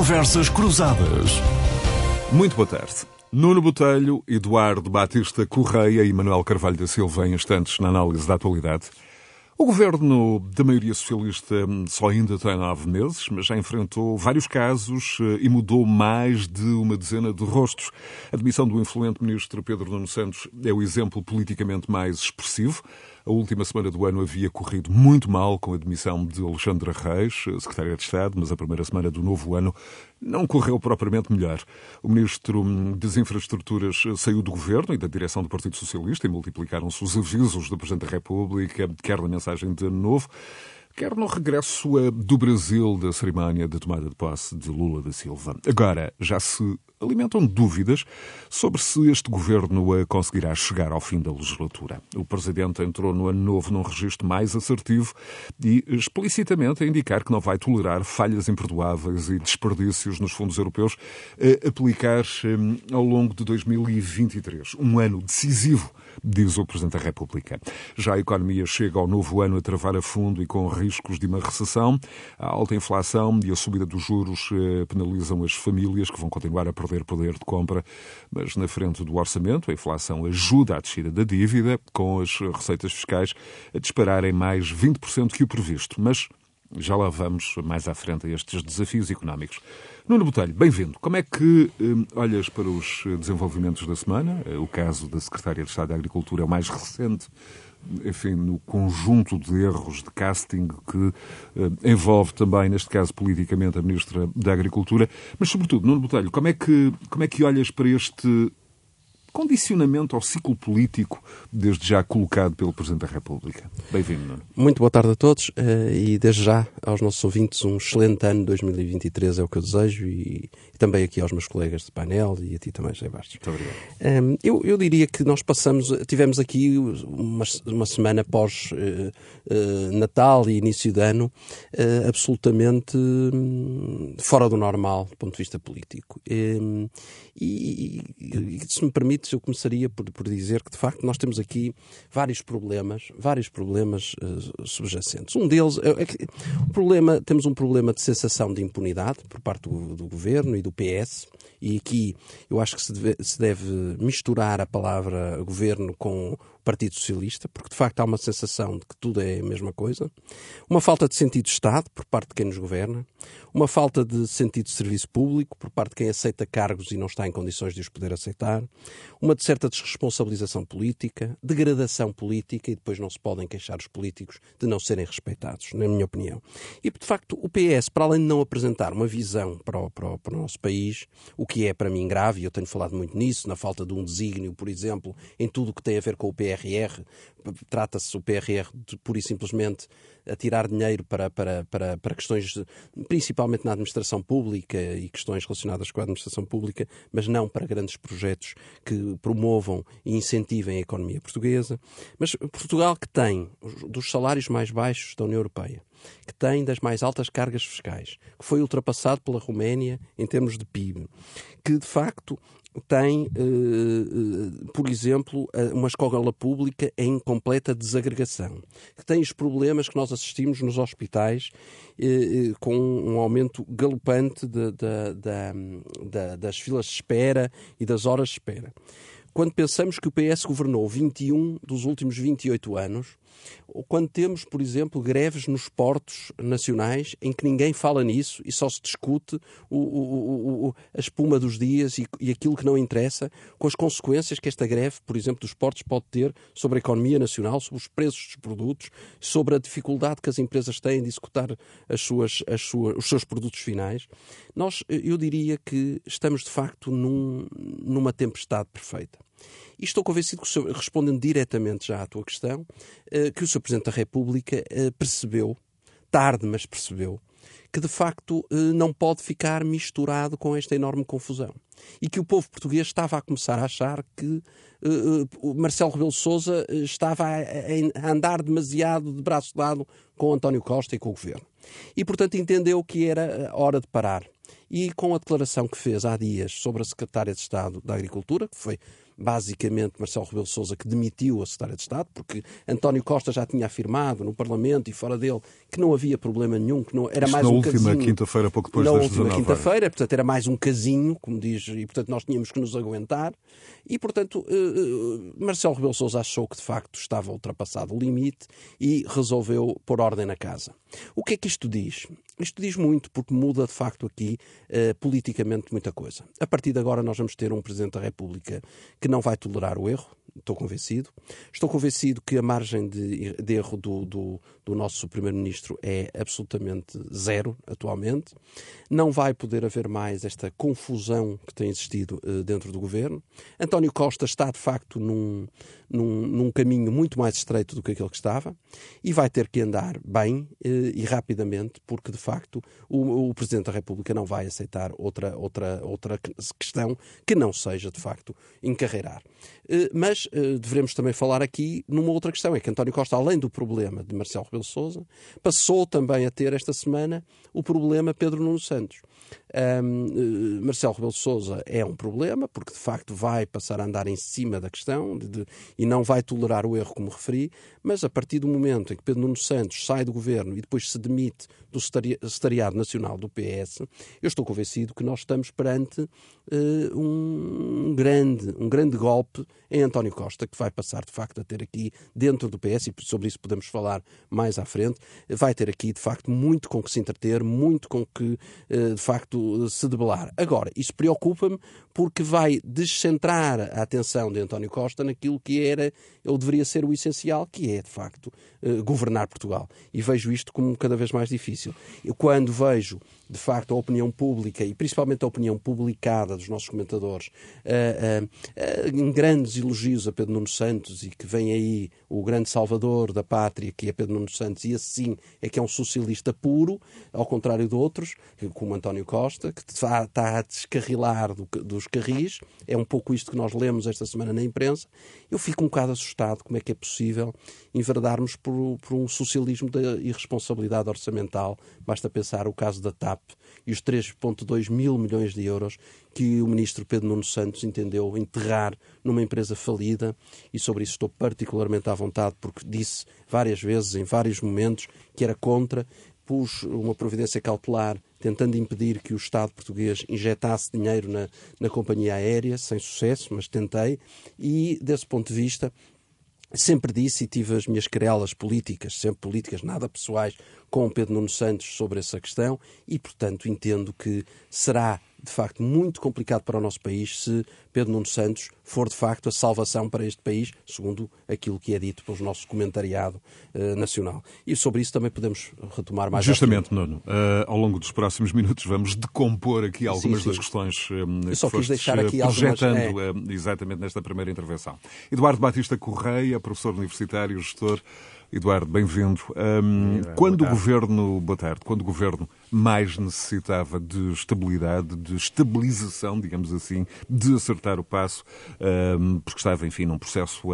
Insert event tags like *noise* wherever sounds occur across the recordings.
Conversas Cruzadas. Muito boa tarde. Nuno Botelho, Eduardo Batista Correia e Manuel Carvalho da Silva em instantes na análise da atualidade. O governo da maioria socialista só ainda tem nove meses, mas já enfrentou vários casos eh, e mudou mais de uma dezena de rostos. A demissão do influente ministro Pedro Nuno Santos é o exemplo politicamente mais expressivo. A última semana do ano havia corrido muito mal com a demissão de Alexandre Reis, secretário de Estado, mas a primeira semana do novo ano não correu propriamente melhor. O ministro das Infraestruturas saiu do governo e da direção do Partido Socialista e multiplicaram-se os avisos do Presidente da República, quer na mensagem de Novo, quer no regresso do Brasil da cerimónia de tomada de posse de Lula da Silva. Agora, já se alimentam dúvidas sobre se este governo conseguirá chegar ao fim da legislatura. O presidente entrou no ano novo num registro mais assertivo e explicitamente a indicar que não vai tolerar falhas imperdoáveis e desperdícios nos fundos europeus a aplicar hum, ao longo de 2023, um ano decisivo diz o Presidente da República. Já a economia chega ao novo ano a travar a fundo e com riscos de uma recessão. A alta inflação e a subida dos juros eh, penalizam as famílias que vão continuar a perder perder poder de compra, mas na frente do orçamento a inflação ajuda à descida da dívida, com as receitas fiscais a dispararem mais 20% que o previsto. Mas já lá vamos mais à frente a estes desafios económicos. Nuno Botelho, bem-vindo. Como é que hum, olhas para os desenvolvimentos da semana? O caso da Secretária de Estado da Agricultura é o mais recente enfim, no conjunto de erros de casting que uh, envolve também, neste caso, politicamente, a Ministra da Agricultura. Mas, sobretudo, Nuno Botelho, como é que, como é que olhas para este condicionamento ao ciclo político, desde já colocado pelo Presidente da República. Bem-vindo, Nuno. Muito boa tarde a todos eh, e desde já aos nossos ouvintes um excelente ano 2023 é o que eu desejo e, e também aqui aos meus colegas de painel e a ti também, José Bastos. Muito obrigado. Um, eu, eu, diria que nós passamos, tivemos aqui uma, uma semana pós uh, uh, Natal e início de ano uh, absolutamente um, fora do normal do ponto de vista político. Um, e, e, se me permites, eu começaria por, por, dizer que, de facto, nós temos aqui vários problemas, vários problemas uh, subjacentes. Um deles é, é que o problema, temos um problema de sensação de impunidade por parte do, do governo e do PS, e aqui eu acho que se deve, se deve misturar a palavra governo com Partido Socialista, porque de facto há uma sensação de que tudo é a mesma coisa, uma falta de sentido de Estado por parte de quem nos governa, uma falta de sentido de serviço público por parte de quem aceita cargos e não está em condições de os poder aceitar, uma de certa desresponsabilização política, degradação política e depois não se podem queixar os políticos de não serem respeitados, na minha opinião. E de facto o PS, para além de não apresentar uma visão para o, para o, para o nosso país, o que é para mim grave, e eu tenho falado muito nisso, na falta de um desígnio, por exemplo, em tudo o que tem a ver com o PS PRR, trata-se o PRR de pura e simplesmente a tirar dinheiro para, para, para, para questões, principalmente na administração pública e questões relacionadas com a administração pública, mas não para grandes projetos que promovam e incentivem a economia portuguesa. Mas Portugal que tem dos salários mais baixos da União Europeia, que tem das mais altas cargas fiscais, que foi ultrapassado pela Roménia em termos de PIB, que de facto tem, eh, eh, por exemplo, uma escola pública em completa desagregação, que tem os problemas que nós assistimos nos hospitais eh, com um aumento galopante de, de, de, das filas de espera e das horas de espera. Quando pensamos que o PS governou 21 dos últimos 28 anos, quando temos, por exemplo, greves nos portos nacionais em que ninguém fala nisso e só se discute o, o, o, a espuma dos dias e, e, aquilo que não interessa, com as consequências que esta greve, por exemplo, dos portos pode ter sobre a economia nacional, sobre os preços dos produtos, sobre a dificuldade que as empresas têm de executar as suas, as suas, os seus produtos finais, nós, eu diria que estamos de facto num, numa tempestade perfeita. E estou convencido que, senhor, respondendo diretamente já à tua questão, eh, que o Sr. Presidente da República eh, percebeu, tarde, mas percebeu, que de facto eh, não pode ficar misturado com esta enorme confusão. E que o povo português estava a começar a achar que Marcelo Rebelo Souza estava a, a, andar demasiado de braço dado com António Costa e com o governo. E, portanto, entendeu que era hora de parar. E com a declaração que fez há dias sobre a Secretária de Estado da Agricultura, que foi basicamente Marcelo Rebelo Sousa, que demitiu a Secretária de Estado, porque António Costa já tinha afirmado no Parlamento e fora dele que não havia problema nenhum, que não era Isto mais na um última casinho. quinta-feira, pouco depois na das última 19 quinta-feira, portanto era mais um casinho, como diz, e portanto nós tínhamos que nos aguentar. E portanto eh, eh, Marcelo Rebelo Sousa achou que de facto estava ultrapassado o limite e resolveu pôr ordem na casa. O que é que isto diz? Isto diz muito porque muda de facto aqui eh, politicamente muita coisa. A partir de agora nós vamos ter um Presidente da República que não vai tolerar o erro, estou convencido. Estou convencido que a margem de, de erro do, do, do nosso Primeiro-Ministro é absolutamente zero atualmente. Não vai poder haver mais esta confusão que tem existido eh, dentro do governo. António Costa está de facto num, num, num caminho muito mais estreito do que aquele que estava e vai ter que andar bem eh, e rapidamente, porque de facto o, o Presidente da República não vai aceitar outra, outra, outra questão que não seja de facto encarreirar. Eh, mas devemos também falar aqui numa outra questão, é que António Costa, além do problema de Marcelo Rebelo de Sousa, passou também a ter esta semana o problema Pedro Nuno Santos. Um, uh, Marcelo Rebelo de Sousa é um problema, porque de facto vai passar a andar em cima da questão de, de, e não vai tolerar o erro, como referi, mas a partir do momento em que Pedro Nuno Santos sai do governo e depois se demite do Secretariado Nacional do PS, eu estou convencido que nós estamos perante uh, um, grande, um grande golpe em António Costa, que vai passar de facto a ter aqui dentro do PS, e sobre isso podemos falar mais à frente, vai ter aqui de facto muito com que se entreter, muito com que uh, de facto se debelar. Agora, isso preocupa-me porque vai descentrar a atenção de António Costa naquilo que era ou deveria ser o essencial, que é de facto governar Portugal. E vejo isto como cada vez mais difícil. Eu, quando vejo de facto a opinião pública e principalmente a opinião publicada dos nossos comentadores uh, uh, uh, em grandes elogios a Pedro Nuno Santos e que vem aí o grande salvador da pátria que é Pedro Nuno Santos e assim é que é um socialista puro ao contrário de outros como António Costa que está, a descarrilar do, dos carris. É um pouco isto que nós lemos esta semana na imprensa eu fico um bocado assustado como é que é possível enverdarmos por, por um socialismo da irresponsabilidade orçamental. Basta pensar o caso da TAP e os 3,2 mil milhões de euros que o ministro Pedro Nuno Santos entendeu enterrar numa empresa falida. E sobre isso estou particularmente à vontade porque disse várias vezes, em vários momentos, que era contra, pus uma providência cautelar tentando impedir que o Estado português injetasse dinheiro na, na companhia aérea, sem sucesso, mas tentei, e desse ponto de vista sempre disse e tive as minhas querelas políticas, sempre políticas, nada pessoais, com o Pedro Nuno Santos sobre essa questão e, portanto, entendo que será de facto muito complicado para o nosso país se Pedro Nuno Santos for de facto a salvação para este país, segundo aquilo que é dito pelo nosso comentariado uh, nacional. E sobre isso também podemos retomar mais Justamente, Nuno, uh, ao longo dos próximos minutos vamos decompor aqui algumas sim, sim. das questões um, Eu só que quis deixar aqui projetando algumas, é... exatamente nesta primeira intervenção. Eduardo Batista Correia, professor universitário, gestor Eduardo, bem-vindo. Um, quando o governo, boa tarde, quando o governo mais necessitava de estabilidade, de estabilização, digamos assim, de acertar o passo, porque estava, enfim, num processo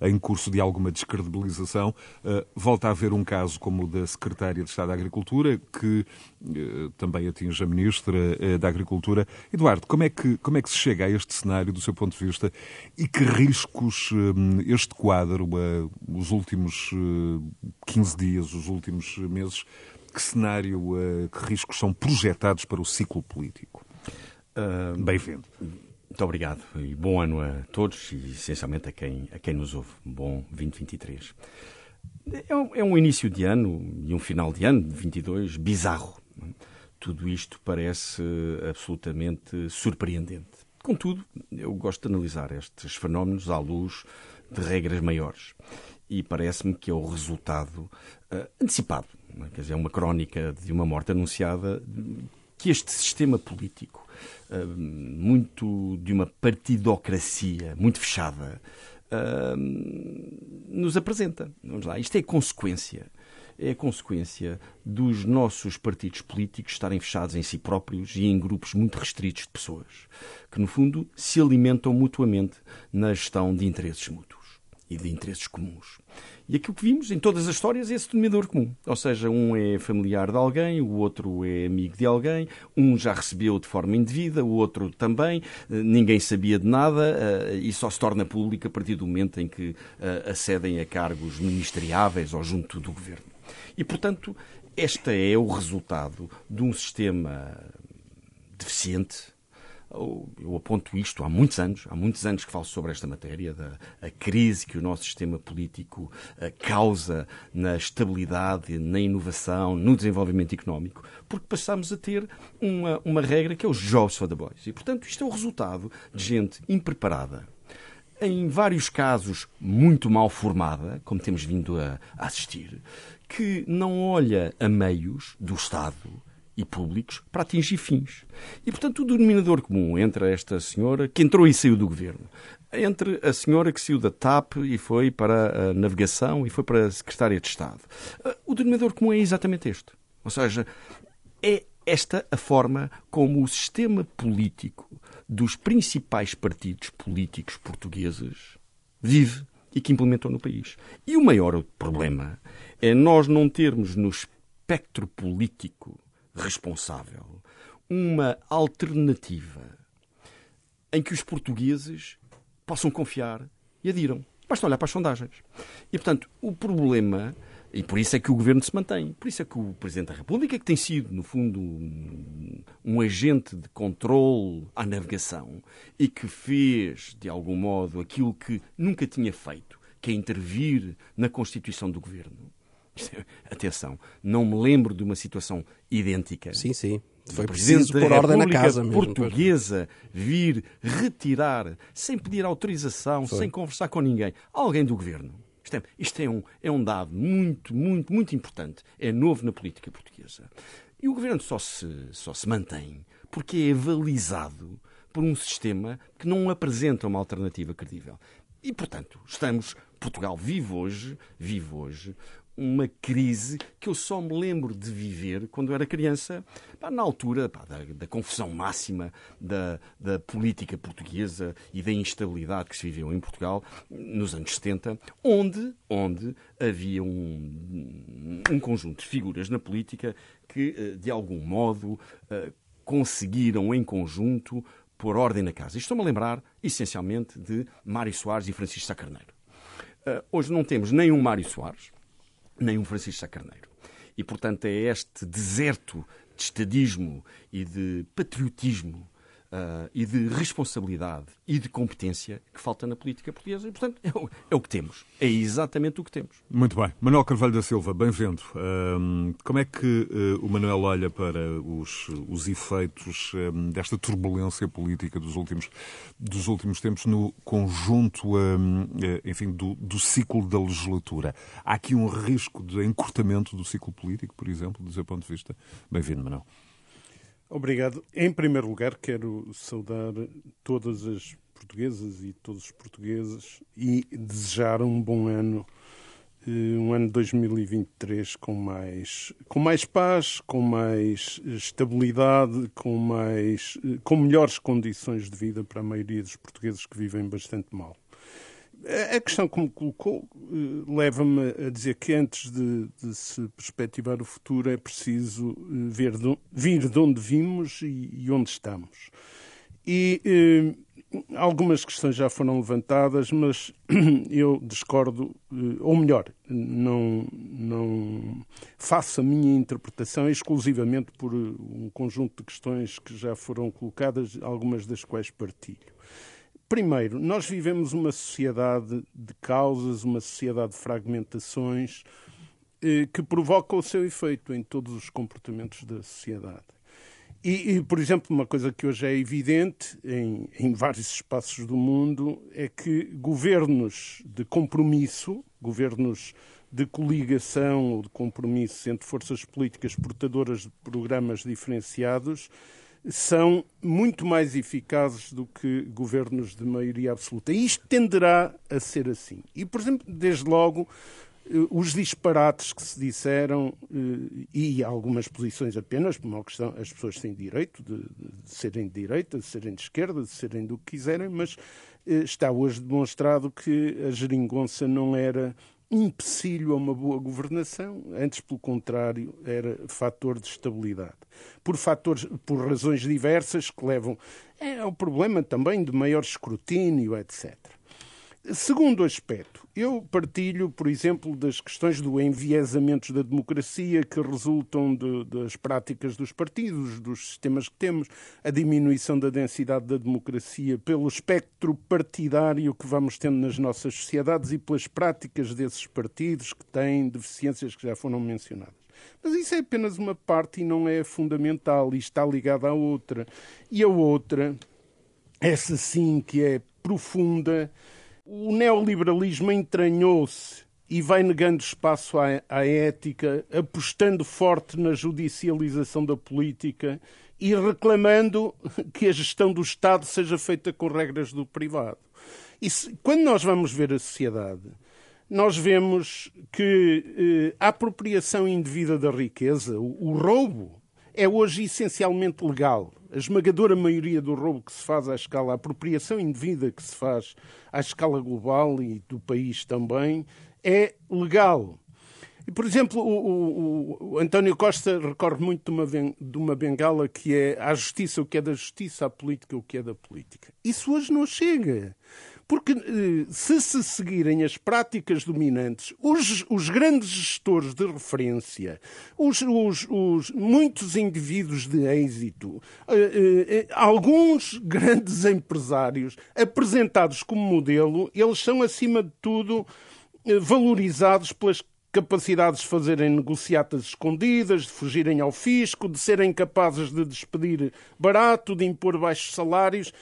em curso de alguma descredibilização, uh, volta a haver um caso como o da Secretária de Estado da Agricultura, que uh, também atinge a Ministra uh, da Agricultura. Eduardo, como é, que, como é que se chega a este cenário do seu ponto de vista e que riscos este quadro, os últimos 15 dias, os últimos meses, que cenário, eh, que riscos são projetados para o ciclo político? Uh, Bem-vindo. Muito obrigado e bom ano a todos e essencialmente a quem, a quem nos ouve. Bom 2023. É um, é um início de ano e um final de ano, de 22, bizarro. Tudo isto parece absolutamente surpreendente. Contudo, eu gosto de analisar estes fenómenos à luz de regras maiores e parece-me que é o resultado uh, antecipado, é? quer dizer, é uma crónica de uma morte anunciada que este sistema político, uh, muito de uma partidocracia muito fechada, uh, nos apresenta. Vamos lá, isto é consequência. É consequência dos nossos partidos políticos estarem fechados em si próprios e em grupos muito restritos de pessoas, que, no fundo, se alimentam mutuamente na gestão de interesses mútuos. E de interesses comuns. E aquilo que vimos em todas as histórias é esse denominador comum. Ou seja, um é familiar de alguém, o outro é amigo de alguém, um já recebeu de forma indevida, o outro também, eh, ninguém sabia de nada eh, e só se torna público a partir do momento em que eh, acedem a cargos ministeriáveis ou junto do governo. E, portanto, este é o resultado de um sistema deficiente, eu aponto isto há muitos anos, há muitos anos que falo sobre esta matéria, da crise que o nosso sistema político eh, causa na estabilidade, na inovação, no desenvolvimento económico, porque passamos a ter uma, uma regra que é os jobs for the boys. E, portanto, isto é o resultado de gente impreparada, em vários casos muito mal formada, como temos vindo a assistir, que não olha a meios do Estado e públicos para atingir fins. E, portanto, o denominador comum entre esta senhora, que entrou e saiu do governo, entre a senhora que saiu da TAP e foi para a navegação e foi para a Secretária de Estado, eh, o denominador comum é exatamente este. Ou seja, é esta a forma como o sistema político dos principais partidos políticos portugueses vive e que implementou no país. E o maior problema é nós não termos no espectro político responsável uma alternativa em que os portugueses possam confiar e adiram. Basta olhar para as sondagens. E, portanto, o problema, e por isso é que o governo se mantém, por isso é que o Presidente da República, que tem sido, no fundo, um, um agente de controle à navegação e que fez, de algum modo, aquilo que nunca tinha feito, que é intervir na constituição do governo, Atenção, não me lembro de uma situação idêntica. Sim, sim. Foi preciso pôr ordem na casa mesmo. portuguesa vir retirar, sem pedir autorização, Foi. sem conversar com ninguém, alguém do governo. Isto, é, isto é, um, é um dado muito, muito, muito importante. É novo na política portuguesa. E o governo só se, só se mantém porque é avalizado por um sistema que não apresenta uma alternativa credível. E, portanto, estamos. Portugal vive hoje, vive hoje uma crise que eu só me lembro de viver quando era criança, pá, na altura pá, da, da, confusão máxima da, da, política portuguesa e da instabilidade que se viveu em Portugal nos anos 70, onde, onde havia um, um conjunto de figuras na política que, eh, de algum modo, eh, conseguiram em conjunto pôr ordem na casa. Estou-me a lembrar, essencialmente, de Mário Soares e Francisco Sá Carneiro. Uh, hoje não temos nenhum Mário Soares, nem um Francisco Sá Carneiro. E, portanto, é este deserto de estadismo e de patriotismo uh, e de responsabilidade e de competência que falta na política portuguesa. E, portanto, é o, é o, que temos. É exatamente o que temos. Muito bem. Manuel Carvalho da Silva, bem-vindo. Um, como é que uh, o Manuel olha para os, os efeitos um, desta turbulência política dos últimos, dos últimos tempos no conjunto, um, eh, enfim, do, do ciclo da legislatura? Há aqui um risco de encurtamento do ciclo político, por exemplo, do seu ponto de vista? Bem-vindo, Manuel. Obrigado. Em primeiro lugar, quero saudar todas as portuguesas e todos os portugueses e desejar um bom ano, eh, um ano 2023 com mais, com mais paz, com mais estabilidade, com, mais, eh, com melhores condições de vida para a maioria dos portugueses que vivem bastante mal. A questão que me colocou eh, leva-me a dizer que antes de, de, se perspectivar o futuro é preciso eh, ver de, vir de onde vimos e, e onde estamos. E eh, algumas questões já foram levantadas, mas *clears throat* eu discordo, eh, ou melhor, não, não faço a minha interpretação exclusivamente por um conjunto de questões que já foram colocadas, algumas das quais partilho. Primeiro, nós vivemos uma sociedade de causas, uma sociedade de fragmentações eh, que provoca o seu efeito em todos os comportamentos da sociedade. E, e, por exemplo, uma coisa que hoje é evidente em, em, vários espaços do mundo é que governos de compromisso, governos de coligação ou de compromisso entre forças políticas portadoras de programas diferenciados, são muito mais eficazes do que governos de maioria absoluta. E isto tenderá a ser assim. E, por exemplo, desde logo, os disparates que se disseram e algumas posições apenas, por questão, as pessoas têm direito de, de serem de direita, de serem de esquerda, de serem do que quiserem, mas está hoje demonstrado que a geringonça não era empecilho a uma boa governação, antes pelo contrário, era fator de estabilidade. Por fatores, por razões diversas que levam é, ao problema também de maior escrutínio, etc. Segundo aspecto, eu partilho, por exemplo, das questões do enviesamento da democracia que resultam de, das práticas dos partidos, dos sistemas que temos, a diminuição da densidade da democracia pelo espectro partidário que vamos tendo nas nossas sociedades e pelas práticas desses partidos que têm deficiências que já foram mencionadas. Mas isso é apenas uma parte e não é fundamental e está ligada à outra. E a outra, essa sim que é profunda, o neoliberalismo entranhou-se e vai negando espaço à, à, ética, apostando forte na judicialização da política e reclamando que a gestão do Estado seja feita com regras do privado. E se, quando nós vamos ver a sociedade, nós vemos que eh, a apropriação indevida da riqueza, o, o roubo, é hoje essencialmente legal a esmagadora maioria do roubo que se faz à escala, a apropriação indevida que se faz à escala global e do país também, é legal. E, por exemplo, o, o, o António Costa recorre muito de uma, de uma bengala que é à justiça o que é da justiça, à política o que é da política. Isso hoje não chega. Porque eh, se se seguirem as práticas dominantes, os, os grandes gestores de referência, os, os, os muitos indivíduos de êxito, eh, eh, alguns grandes empresários apresentados como modelo, eles são, acima de tudo, valorizados pelas capacidades de fazerem negociatas escondidas, de fugirem ao fisco, de serem capazes de despedir barato, de impor baixos salários.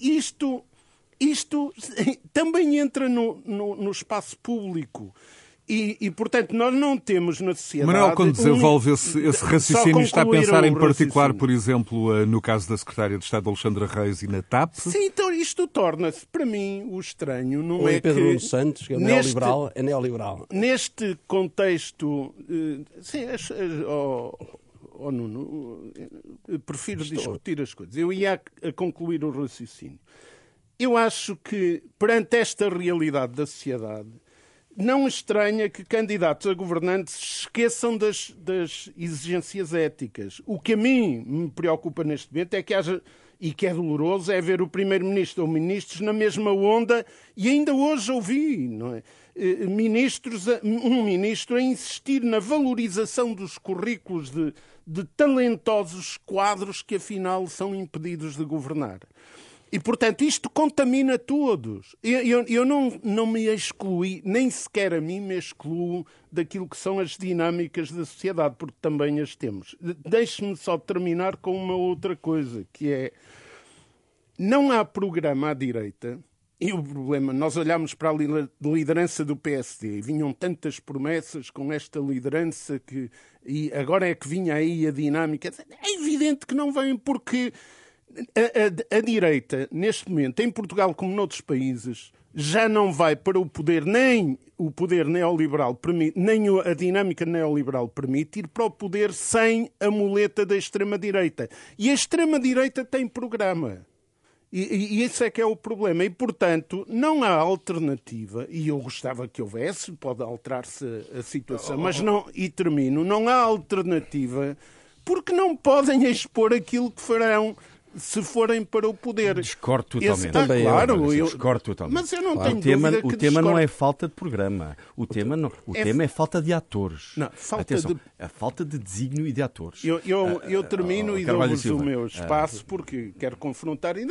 Isto isto *laughs* também entra no, no, no espaço público. E, e, portanto, nós não temos na sociedade. Manuel, quando desenvolve um... esse, esse raciocínio, está a pensar em particular, por exemplo, eh, no caso da Secretária de Estado Alexandra Reis e na TAP? Sim, então isto torna-se, para mim, o estranho. Não Ou é Pedro que. Nuno Santos, que é neste, neoliberal, é neoliberal. Neste contexto. Eh, sim, oh, oh, Nuno, eh, prefiro Estou... discutir as coisas. Eu ia a concluir o raciocínio. Eu acho que, perante esta realidade da sociedade, não estranha que candidatos a governantes esqueçam das, das, exigências éticas. O que a mim me preocupa neste momento é que haja, e que é doloroso, é ver o Primeiro-Ministro ou ministros na mesma onda, e ainda hoje ouvi, é? Eh, ministros, um ministro a insistir na valorização dos currículos de, de talentosos quadros que afinal são impedidos de governar. E, portanto, isto contamina todos. Eu, eu, eu, não, não me excluí, nem sequer a mim me excluo daquilo que são as dinâmicas da sociedade, porque também as temos. Deixe-me só terminar com uma outra coisa, que é não há programa à direita. E o problema, nós olhamos para a liderança do PSD e vinham tantas promessas com esta liderança que e agora é que vinha aí a dinâmica. É evidente que não vem porque a, a, a, direita, neste momento, em Portugal como noutros países, já não vai para o poder, nem o poder neoliberal permite, nem a dinâmica neoliberal permite ir para o poder sem a muleta da extrema-direita. E a extrema-direita tem programa. E, e esse é que é o problema. E, portanto, não há alternativa, e eu gostava que houvesse, pode alterar-se a situação, mas não, e termino, não há alternativa porque não podem expor aquilo que farão se forem para o poder. Discordo totalmente. Esse, ah, Também claro, eu, discordo totalmente. Mas eu não claro. tenho o tema, dúvida que O tema não é falta de programa. O, tema, não, o é, tema é falta de atores. Não, falta Atenção, de... a falta de desígnio e de atores. Eu, eu, ah, eu termino uh, e dou-vos o meu espaço porque quero confrontar. Eu,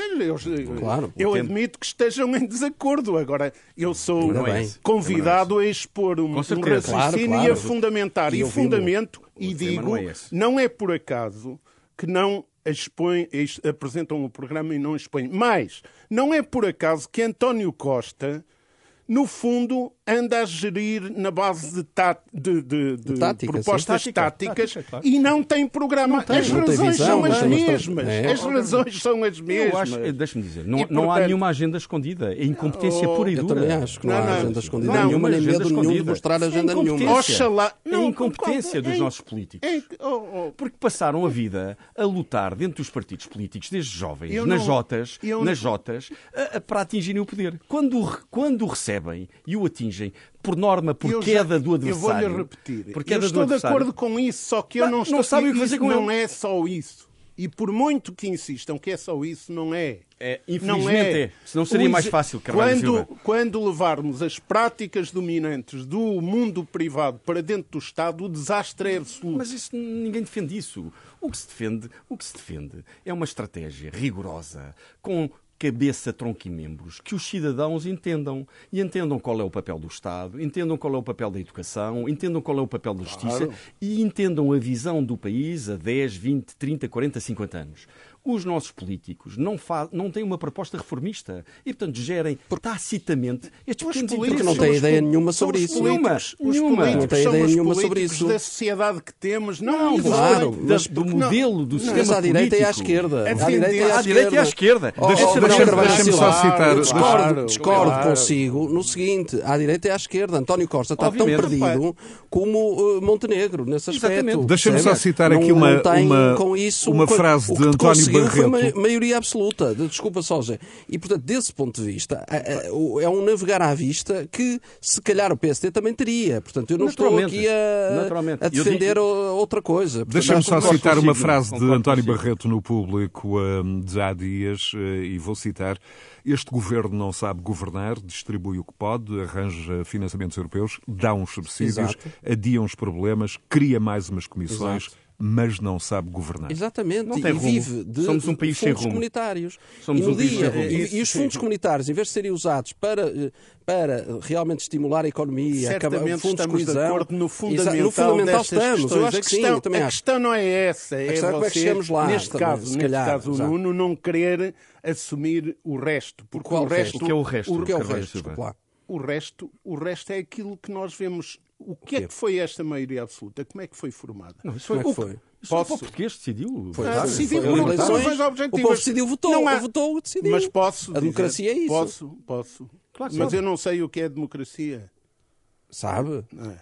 claro, eu admito que estejam em desacordo. Agora, eu sou é convidado a expor um, um raciocínio claro, claro. e a fundamentar. E, e fundamento, e digo, é, não é por acaso que não apresentam o programa e não expõem. Mas não é por acaso que António Costa, no fundo, anda a gerir na base de, tá, de, de, de tática, propostas sim. táticas Tática, claro. e não tem programa. tem, as não tem razões visão, são as mesmas. É. As razões são as mesmas. Eu deixa-me dizer, não, E, não há portanto- nenhuma agenda escondida. É incompetência Oh, pura e Eu dura. também acho que não, Não, há agenda escondida não, nenhuma, nem agenda medo nenhum de escondida. mostrar É agenda nenhuma. incompetência. Oxalá. É Não, incompetência dos é- nossos políticos. é- oh, oh, Porque passaram a vida a lutar dentro dos partidos políticos, desde jovens, Eu nas não- jotas, eu nas não- jotas, a- a- para atingirem o poder. Quando, quando o recebem e o atingem, por norma, por eu já- queda do Eu adversário. vou-lhe repetir. Por eu queda do estou de adversário, acordo com isso, só que eu não não estou... sabem o que fazer com Não ele. é só isso. E por muito que insistam que é só isso, não é. É, Não infelizmente é. Senão seria mais fácil, Carvalho quando, Silva. quando levarmos as práticas dominantes do mundo privado para dentro do Estado, o desastre é absoluto. Mas isso, ninguém defende isso. O que se defende, o que se defende é uma estratégia rigorosa, com cabeça, tronco e membros, que os cidadãos entendam. E entendam qual é o papel do Estado, entendam qual é o papel da educação, entendam qual é o papel da justiça Claro. e entendam a visão do país a 10, 20, 30, 40, 50 anos. Os nossos políticos não, fa não têm uma proposta reformista e, portanto, gerem tacitamente estes Os pequenos políticos Porque não os ideia nenhuma sobre os isso. Nenhuma, Os nenhuma. políticos Não são ideia os nenhuma sobre políticos isso. da sociedade que temos. Não, Não, claro, da- mas do modelo do Mas sistema à direita e à político. esquerda. É À direita e à defender- À direita e à esquerda. Oh, oh, deixa-me só citar- Discordo, discordo consigo no seguinte: à direita e à esquerda. António Costa está tão perdido como uh, Montenegro nesse aspecto. Deixa-me só citar Não- aqui uma- não tem uma- uma frase de António conseguiu Foi ma- maioria absoluta. De- Desculpa só, Zé. E portanto, desse ponto de vista, é- um navegar à vista que se calhar o PSD também teria. Portanto, eu não estou aqui a, a defender digo- outra coisa. Deixa-me só citar uma frase de António. Barreto no público hum, de há dias, eh, e vou citar: Este governo não sabe governar, distribui o que pode, arranja financiamentos europeus, dá uns subsídios, Exato. adia uns problemas, cria mais umas comissões, Exato. Mas não sabe governar. Exatamente, Não e tem rumo. vive de Somos um país sem fundos rumo. comunitários. Somos e, um país dia, sem rumo. e, e os fundos comunitários, em vez de serem usados para, eh, para realmente estimular a economia, Certamente fundos de estamos de coesão, acordo no fundamental, no fundamental destas estamos, eu questões. acho a que questão, sim, eu também a acho. questão não é essa, é questão é como é que chegamos lá, neste também, caso, se neste calhar, caso o. Nuno não querer assumir o resto, porque Qual o resto, O que é o resto? O que é o resto? Lá. o resto, o resto é aquilo que nós vemos. O que é que foi esta maioria absoluta? Como é que foi formada? Não, isso Como é que o- foi? Isso foi o Posso? povo português decidiu. Foi, Ah, decidiu foi por eleições, o povo decidiu, votou, Não há- votou, decidiu. Mas posso A democracia é isso. Posso, posso. Claro Mas sabe. eu não sei o que é democracia. Sabe? é?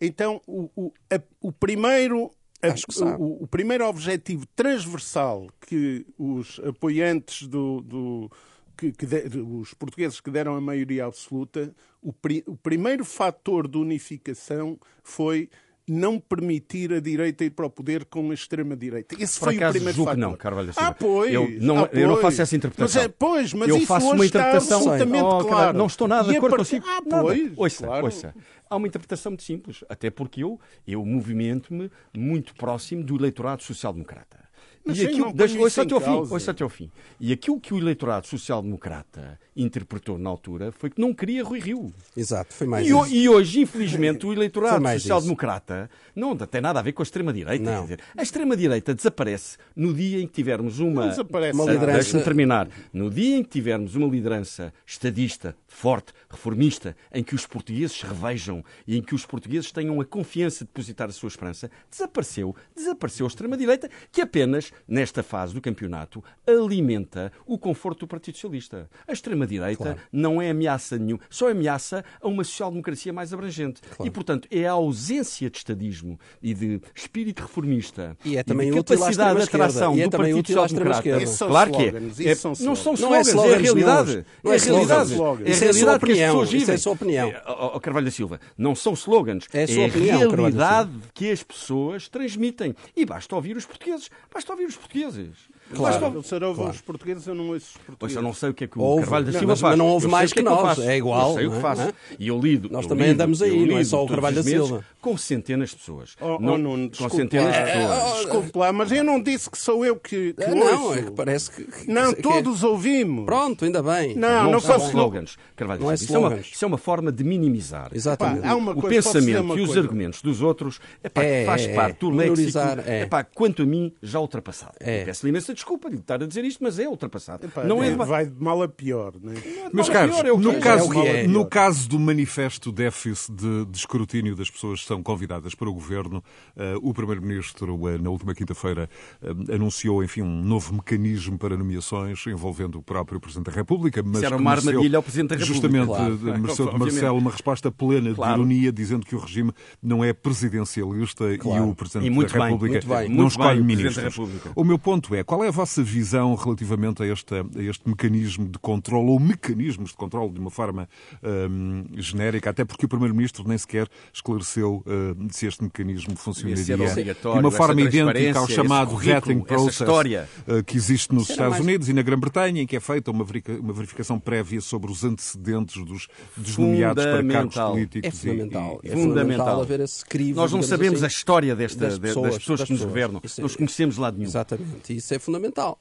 Então, o, o, a- o primeiro. a- Acho que sabe. o, o primeiro objetivo transversal que os apoiantes do. do- que, que de- os portugueses que deram a maioria absoluta, o, pri- o primeiro fator de unificação foi não permitir a direita ir para o poder com a extrema-direita. Esse Por foi acaso, o primeiro julgo fator. não, Carvalho Silva. Ah, pois. Eu não- ah, eu não pois. faço essa interpretação. Mas é, pois, mas eu faço uma interpretação. absolutamente Oh, caralho, claro. não estou nada E de a acordo part- consigo. Ah, Nada. pois, Ouça, claro. ouça. Há uma interpretação muito simples, até porque eu, eu movimento-me muito próximo do eleitorado social-democrata. Mas E aquilo, não deixa, ouça até ao fim, ouça até ao fim. E aquilo que o eleitorado social-democrata interpretou na altura foi que não queria Rui Rio. Exato, foi mais E, isso. e hoje, infelizmente, o eleitorado social-democrata não tem nada a ver com a extrema-direita. A extrema-direita desaparece no dia em que tivermos uma. Desaparece Uma liderança- Deixe-me terminar. No dia em que tivermos uma liderança estadista, forte, reformista, em que os portugueses se revejam e em que os portugueses tenham a confiança de depositar a sua esperança, desapareceu, desapareceu a extrema-direita, que apenas, nesta fase do campeonato, alimenta o conforto do Partido Socialista. A extrema-direita Claro. não é ameaça nenhuma, só ameaça a uma social-democracia mais abrangente. E, portanto, é a ausência de estadismo e de espírito reformista E é de também útil à capacidade de atração E é do também Partido Social-Democrata. Claro que é. slogans, É- isso são Não são Não é slogans, é, a slogans realidade. nenhuns. Não é é a realidade. slogans. É a é a sua realidade que as pessoas isso é a vivem. sua opinião. É, ó, Carvalho da Silva, não são slogans. É a sua a opinião, da realidade que as pessoas transmitem. E basta ouvir os portugueses. Basta ouvir os portugueses. Basta ouvir- O senhor ouve os portugueses, eu não ouço os Pois portugueses. eu não sei o que é que o Ouve. Carvalho da Não, Silva mas- faz. mas não ouve Eu sei mais que é que eu nós. É igual, Eu sei o que não é? faço. Não é? E eu lido. Nós eu também lido, andamos aí, não é só o Carvalho da Silva. Com centenas de pessoas. Oh, oh, Não- com desculpe centenas de lá. pessoas. Desculpe lá, mas eu não disse que sou eu que, que Ah, não, ouço. é que parece que. que- Não, que- todos ouvimos. Pronto, ainda bem. Não, Não, não são slogans. Carvalho, Não é isso, é uma, slogans. isso é uma forma de minimizar Exatamente. O pensamento e os argumentos dos outros É, que faz é, parte do é. léxico, é. quanto a mim, já ultrapassado. É. Peço-lhe imensa desculpa de estar a dizer isto, mas é ultrapassado. Epá, não é, vai de mal a pior, não é? não é Meus caros, pior é o que no, é. caso, É é. no caso do manifesto déficit de, de escrutínio das pessoas que são convidadas para o governo, eh, o Primeiro-Ministro, eh, na última quinta-feira, eh, anunciou, enfim, um novo mecanismo para nomeações envolvendo o próprio Presidente da República. Mas Isso era uma armadilha ao Presidente da República. Justamente, Claro. mereceu de *laughs* Obviamente. Marcelo uma resposta plena Claro. de ironia, dizendo que o regime não é presidencialista e Claro. o Presidente E muito da bem, República muito bem. não Muito escolhe ministros. O meu ponto é, qual é a vossa visão relativamente a este, a este mecanismo de controle, ou mecanismos de controle de uma forma hum, genérica, até porque o Primeiro-Ministro nem sequer esclareceu hum, se este mecanismo funcionaria de uma forma idêntica ao chamado vetting process história. uh, que existe nos era Estados mais- Unidos e na Grã-Bretanha, em que é feita uma, verificação prévia sobre os antecedentes dos, dos nomeados para cargos políticos. É e- fundamental. e- É Fundamental. haver esse crivo. Nós não sabemos assim, a história desta, das de- das pessoas, pessoas, das que nos pessoas. governam. Isso é- Não os conhecemos de lado nenhum. Exatamente, isso é fundamental.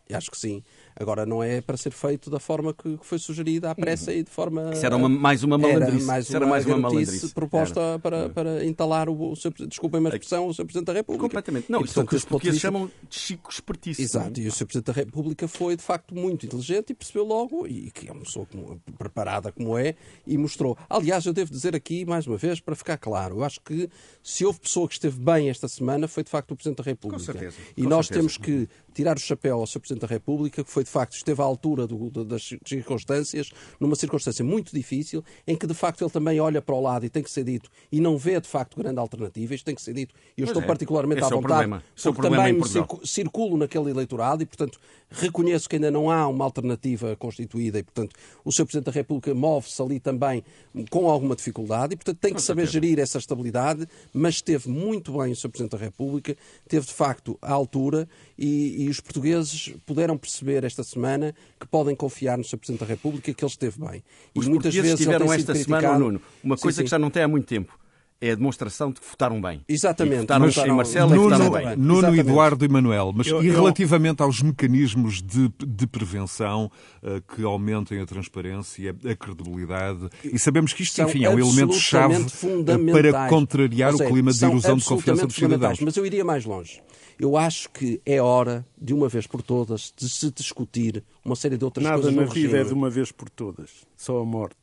E acho que sim. Agora, não é para ser feito da forma que foi sugerida à pressa e de forma. Isso era uma- mais uma Era malandrice. mais Isso era uma mais uma malandrice. proposta Era. para, para entalar o, o seu, desculpem a expressão, o seu Presidente da República. Completamente. Não, E, portanto, que os portugueses vista- chamam de chico espertice. Exato, e o Sr. Presidente da República foi de facto muito inteligente e percebeu logo, e que é uma pessoa como- preparada como é, e mostrou. Aliás, eu devo dizer aqui, mais uma vez, para ficar claro, eu acho que se houve pessoa que esteve bem esta semana foi de facto o Presidente da República. certeza, E com nós certeza. temos que tirar o chapéu ao Sr. Presidente da República, que foi de facto, esteve à altura do- das circunstâncias, numa circunstância muito difícil, em que de facto ele também olha para o lado e tem que ser dito, e não vê de facto grande alternativa, isto tem que ser dito, e eu Pois estou é. particularmente à é vontade, é porque também me circulo naquele eleitorado e, portanto, reconheço que ainda não há uma alternativa constituída e, portanto, o Sr. Presidente da República move-se ali também com alguma dificuldade e, portanto, tem que saber gerir essa estabilidade, mas esteve muito bem o Sr. Presidente da República, teve de facto à altura e, e os portugueses puderam perceber esta semana que podem confiar no Sr. Presidente da República e que ele esteve bem. Os e muitas portugueses vezes tiveram esta semana, criticado- Nuno, uma Sim, coisa sim. que já não tem há muito tempo. É a demonstração de que votaram bem. Exatamente. E votaram Mas- em Marcelo e Nuno, votaram Exatamente. bem. Nuno Exatamente. Eduardo e Manuel, mas Eu- e eu- relativamente aos mecanismos de, de prevenção eh, que aumentem a transparência, a credibilidade, e sabemos que isto, são enfim, é um elemento chave absolutamente eh, para contrariar Ou o seja, clima de são erosão de confiança dos cidadãos. Mas eu iria mais longe. Eu acho que é hora, de uma vez por todas, de se discutir uma série de outras Nada coisas na no vida regime. é de uma vez por todas, só a morte.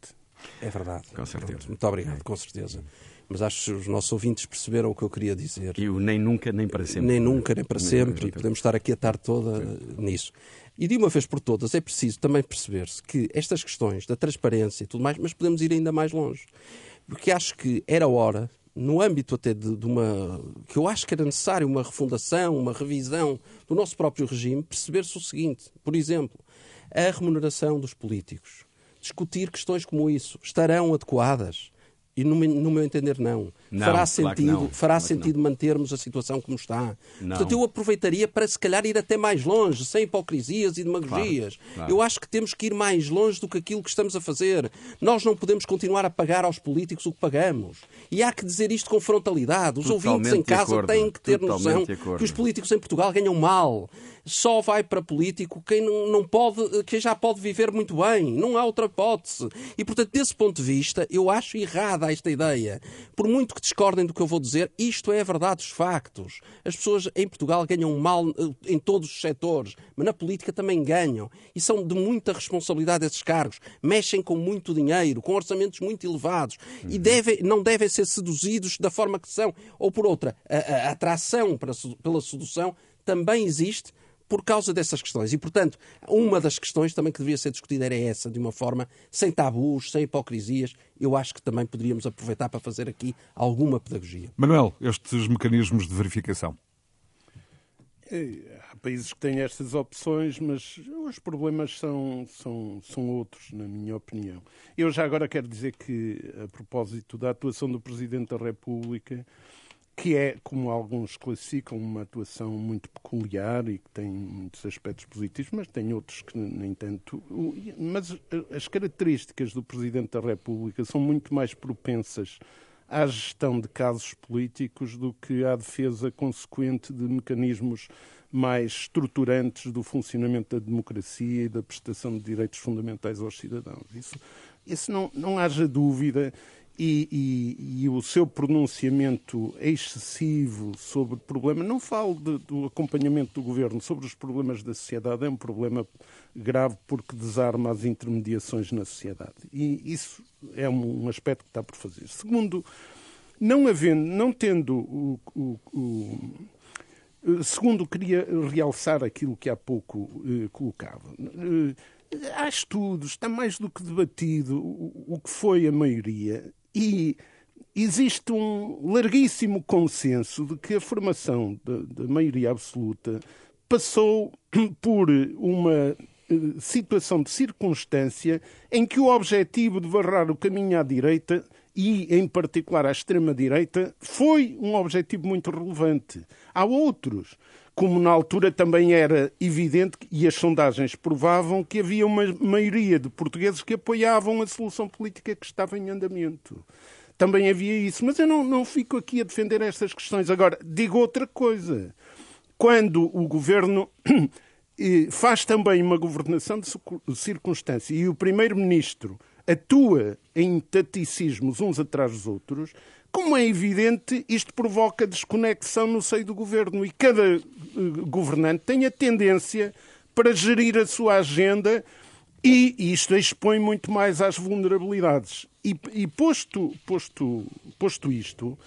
É verdade. Com certeza. Muito obrigado, com certeza. Mas acho que os nossos ouvintes perceberam o que eu queria dizer. E o nem nunca, nem para sempre. Nem nunca, nem para Nem sempre, nunca. e podemos estar aqui a tarde toda nisso. E de uma vez por todas é preciso também perceber-se que estas questões da transparência e tudo mais, mas podemos ir ainda mais longe. Porque acho que era hora, no âmbito até de, de uma. que eu acho que era necessário uma refundação, uma revisão do nosso próprio regime, perceber-se o seguinte: por exemplo, a remuneração dos políticos. Discutir questões como isso estarão adequadas? E no, meu- no meu entender, não. Não, fará claro sentido, não. fará Claro sentido mantermos a situação como está. Não. Portanto, eu aproveitaria para se calhar ir até mais longe, sem hipocrisias e demagogias. claro. Eu acho que temos que ir mais longe do que aquilo que estamos a fazer. Nós não podemos continuar a pagar aos políticos o que pagamos. E há que dizer isto com frontalidade. Os Totalmente ouvintes em casa acordo. têm que ter noção que os políticos em Portugal ganham mal. Só vai para político quem não, não pode, quem já pode viver muito bem. Não há outra hipótese. E portanto, desse ponto de vista, eu acho errada esta ideia. Por muito que discordem do que eu vou dizer, isto é a verdade dos factos. As pessoas em Portugal ganham mal eh, em todos os setores, mas na política também ganham. E são de muita responsabilidade esses cargos. Mexem com muito dinheiro, com orçamentos muito elevados. E devem, não devem ser seduzidos da forma que são. Ou por outra, a, a atração para, pela sedução também existe por causa dessas questões. E, portanto, uma das questões também que devia ser discutida era essa, de uma forma sem tabus, sem hipocrisias. Eu acho que também poderíamos aproveitar para fazer aqui alguma pedagogia. Manuel, estes mecanismos de verificação. É, Há países que têm estas opções, mas os problemas são, são, são outros, na minha opinião. Eu já agora quero dizer que, a propósito da atuação do Presidente da República, que é, como alguns classificam, uma atuação muito peculiar e que tem muitos aspectos positivos, mas tem outros que nem tanto. Mas as características do Presidente da República são muito mais propensas à gestão de casos políticos do que à defesa consequente de mecanismos mais estruturantes do funcionamento da democracia e da prestação de direitos fundamentais aos cidadãos. Isso, isso não, não haja dúvida. E, e, e, o seu pronunciamento excessivo sobre o problema, não falo de, do acompanhamento do governo sobre os problemas da sociedade, é um problema grave porque desarma as intermediações na sociedade. E isso é um, um aspecto que está por fazer. Segundo, não havendo, não tendo o, o, o segundo, queria realçar aquilo que há pouco eh, colocava. Eh, há estudos, está mais do que debatido o, o que foi a maioria e existe um larguíssimo consenso de que a formação da maioria absoluta passou *clears throat* por uma eh, situação de circunstância em que o objetivo de barrar o caminho à direita e, em particular, à extrema-direita, foi um objetivo muito relevante. Há outros, como na altura também era evidente e as sondagens provavam que havia uma maioria de portugueses que apoiavam a solução política que estava em andamento. Também havia isso, mas eu não, não fico aqui a defender estas questões. Agora, digo outra coisa. Quando o governo *coughs* eh, faz também uma governação de circunstância e o primeiro-ministro atua em taticismos uns atrás dos outros, como é evidente, isto provoca desconexão no seio do governo e cada uh, governante tem a tendência para gerir a sua agenda e isto expõe muito mais às vulnerabilidades. E, e posto, posto, posto isto,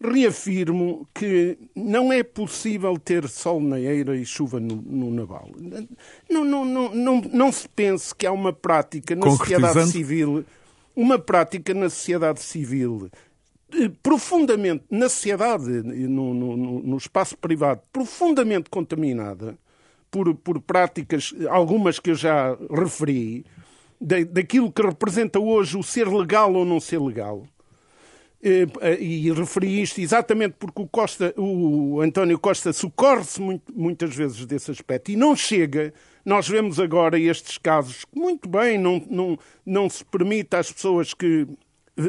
reafirmo que não é possível ter sol na eira e chuva no, no naval. Não, não, não, não, não se pense que há uma prática na sociedade civil, uma prática na sociedade civil eh, profundamente, na sociedade, no, no, no espaço privado, profundamente contaminada por, por práticas, algumas que eu já referi, da, daquilo que representa hoje o ser legal ou não ser legal eh, eh, e referi isto exatamente porque o, Costa, o António Costa socorre-se muitas vezes desse aspecto e não chega. Nós vemos agora estes casos que, muito bem, não, não, não se permite às pessoas que eh,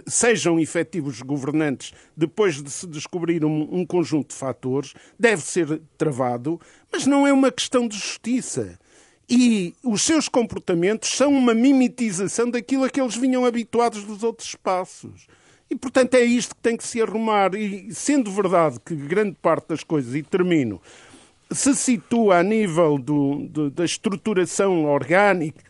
sejam efetivos governantes depois de se descobrir um, um conjunto de fatores, deve ser travado, mas não é uma questão de justiça. E os seus comportamentos são uma mimetização daquilo a que eles vinham habituados dos outros espaços. E, portanto, é isto que tem que se arrumar. E, sendo verdade que grande parte das coisas, e termino, se situa a nível do, do, da estruturação orgânica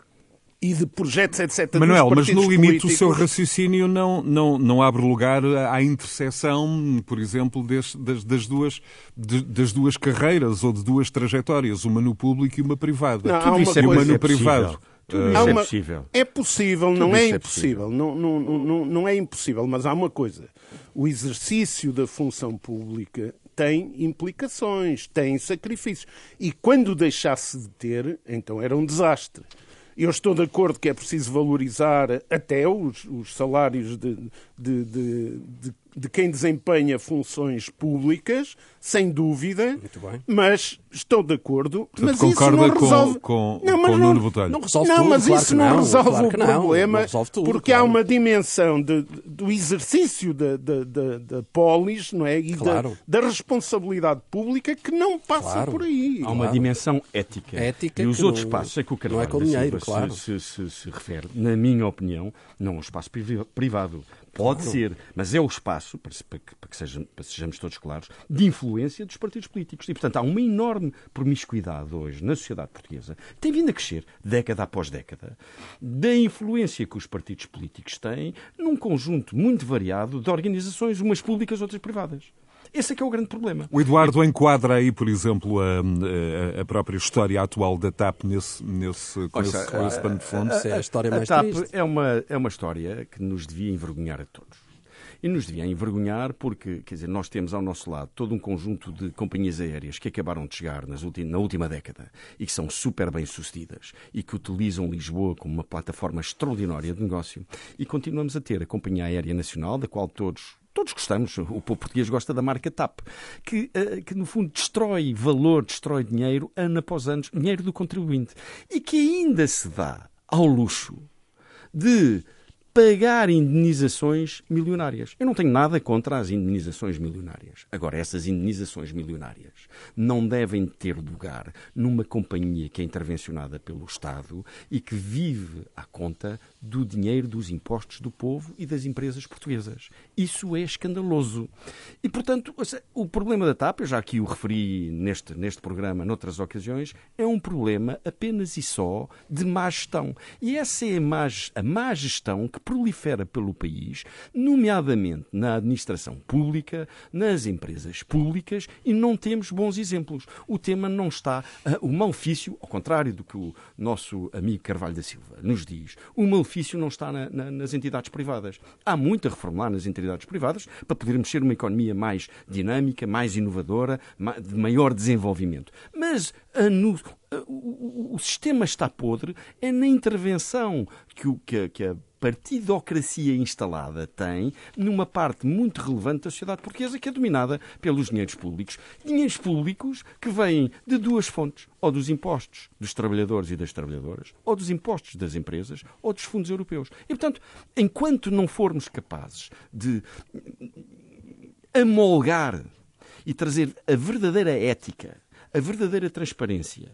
e de projetos, etc. Manuel, mas no limite políticos... o seu raciocínio não, não, não abre lugar à interseção, por exemplo, das, das, das duas, de, das duas carreiras ou de duas trajetórias, uma no público e uma privada. Não, Tudo isso é uma no é privado. Tudo isso uma... é possível. É possível, não é, é impossível. Não, não, não, não é impossível, mas há uma coisa. O exercício da função pública tem implicações, tem sacrifícios. E quando deixasse de ter, então era um desastre. Eu estou de acordo que é preciso valorizar até os, os salários de, de, de, de de quem desempenha funções públicas, sem dúvida, mas estou de acordo. Portanto, mas concorda isso não resolve... com, com, não, com o Nuno Botelho? Não resolve não, tudo, mas claro isso não, não, resolve claro o problema, tudo, porque claro. há uma dimensão de, do exercício da, da, da, da polis não é? e claro. da, da, responsabilidade pública que não passa claro. por aí. Há uma dimensão ética. ética e os outros não, espaços a que o Carvalho não é com dinheiro, claro. se, se, se, refere, na minha opinião, não é um espaço privado. Pode claro. ser, mas é o espaço, para, que, para que seja, para sejamos todos claros, de influência dos partidos políticos. E, portanto, há uma enorme promiscuidade hoje na sociedade portuguesa, que tem vindo a crescer década após década, da influência que os partidos políticos têm num conjunto muito variado de organizações, umas públicas, outras privadas. Esse é que é o grande problema. O Eduardo enquadra aí, por exemplo, a, a, a própria história atual da TAP nesse, nesse, com, esse, com esse pano de fundo. é a história mais a TAP triste. É uma, é uma história que nos devia envergonhar a todos. E nos devia envergonhar porque, quer dizer, nós temos ao nosso lado todo um conjunto de companhias aéreas que acabaram de chegar nas na última década e que são super bem sucedidas e que utilizam Lisboa como uma plataforma extraordinária de negócio. E continuamos a ter a Companhia Aérea Nacional, da qual todos todos gostamos, o povo português gosta da marca TAP, que, eh, que no fundo destrói valor, destrói dinheiro, ano após ano, dinheiro do contribuinte, e que ainda se dá ao luxo de pagar indenizações milionárias. Eu não tenho nada contra as indenizações milionárias. Agora, essas indenizações milionárias não devem ter lugar numa companhia que é intervencionada pelo Estado e que vive à conta do dinheiro dos impostos do povo e das empresas portuguesas. Isso é escandaloso. E, portanto, o problema da TAP, eu já aqui o referi neste, neste programa, noutras ocasiões, é um problema apenas e só de má gestão. E essa é a má, a gestão que prolifera pelo país, nomeadamente na administração pública, nas empresas públicas, e não temos bons exemplos. O tema não está. Uh, o malefício, ao contrário do que o nosso amigo Carvalho da Silva nos diz, o malefício não está na, na, nas entidades privadas. Há muito a reformular nas entidades privadas para podermos ser uma economia mais dinâmica, mais inovadora, de maior desenvolvimento. Mas o, o, sistema está podre é na intervenção que, o, que, que a partidocracia instalada tem numa parte muito relevante da sociedade portuguesa que é dominada pelos dinheiros públicos. Dinheiros públicos que vêm de duas fontes, ou dos impostos dos trabalhadores e das trabalhadoras, ou dos impostos das empresas, ou dos fundos europeus. E, portanto, enquanto não formos capazes de amolgar e trazer a verdadeira ética, a verdadeira transparência,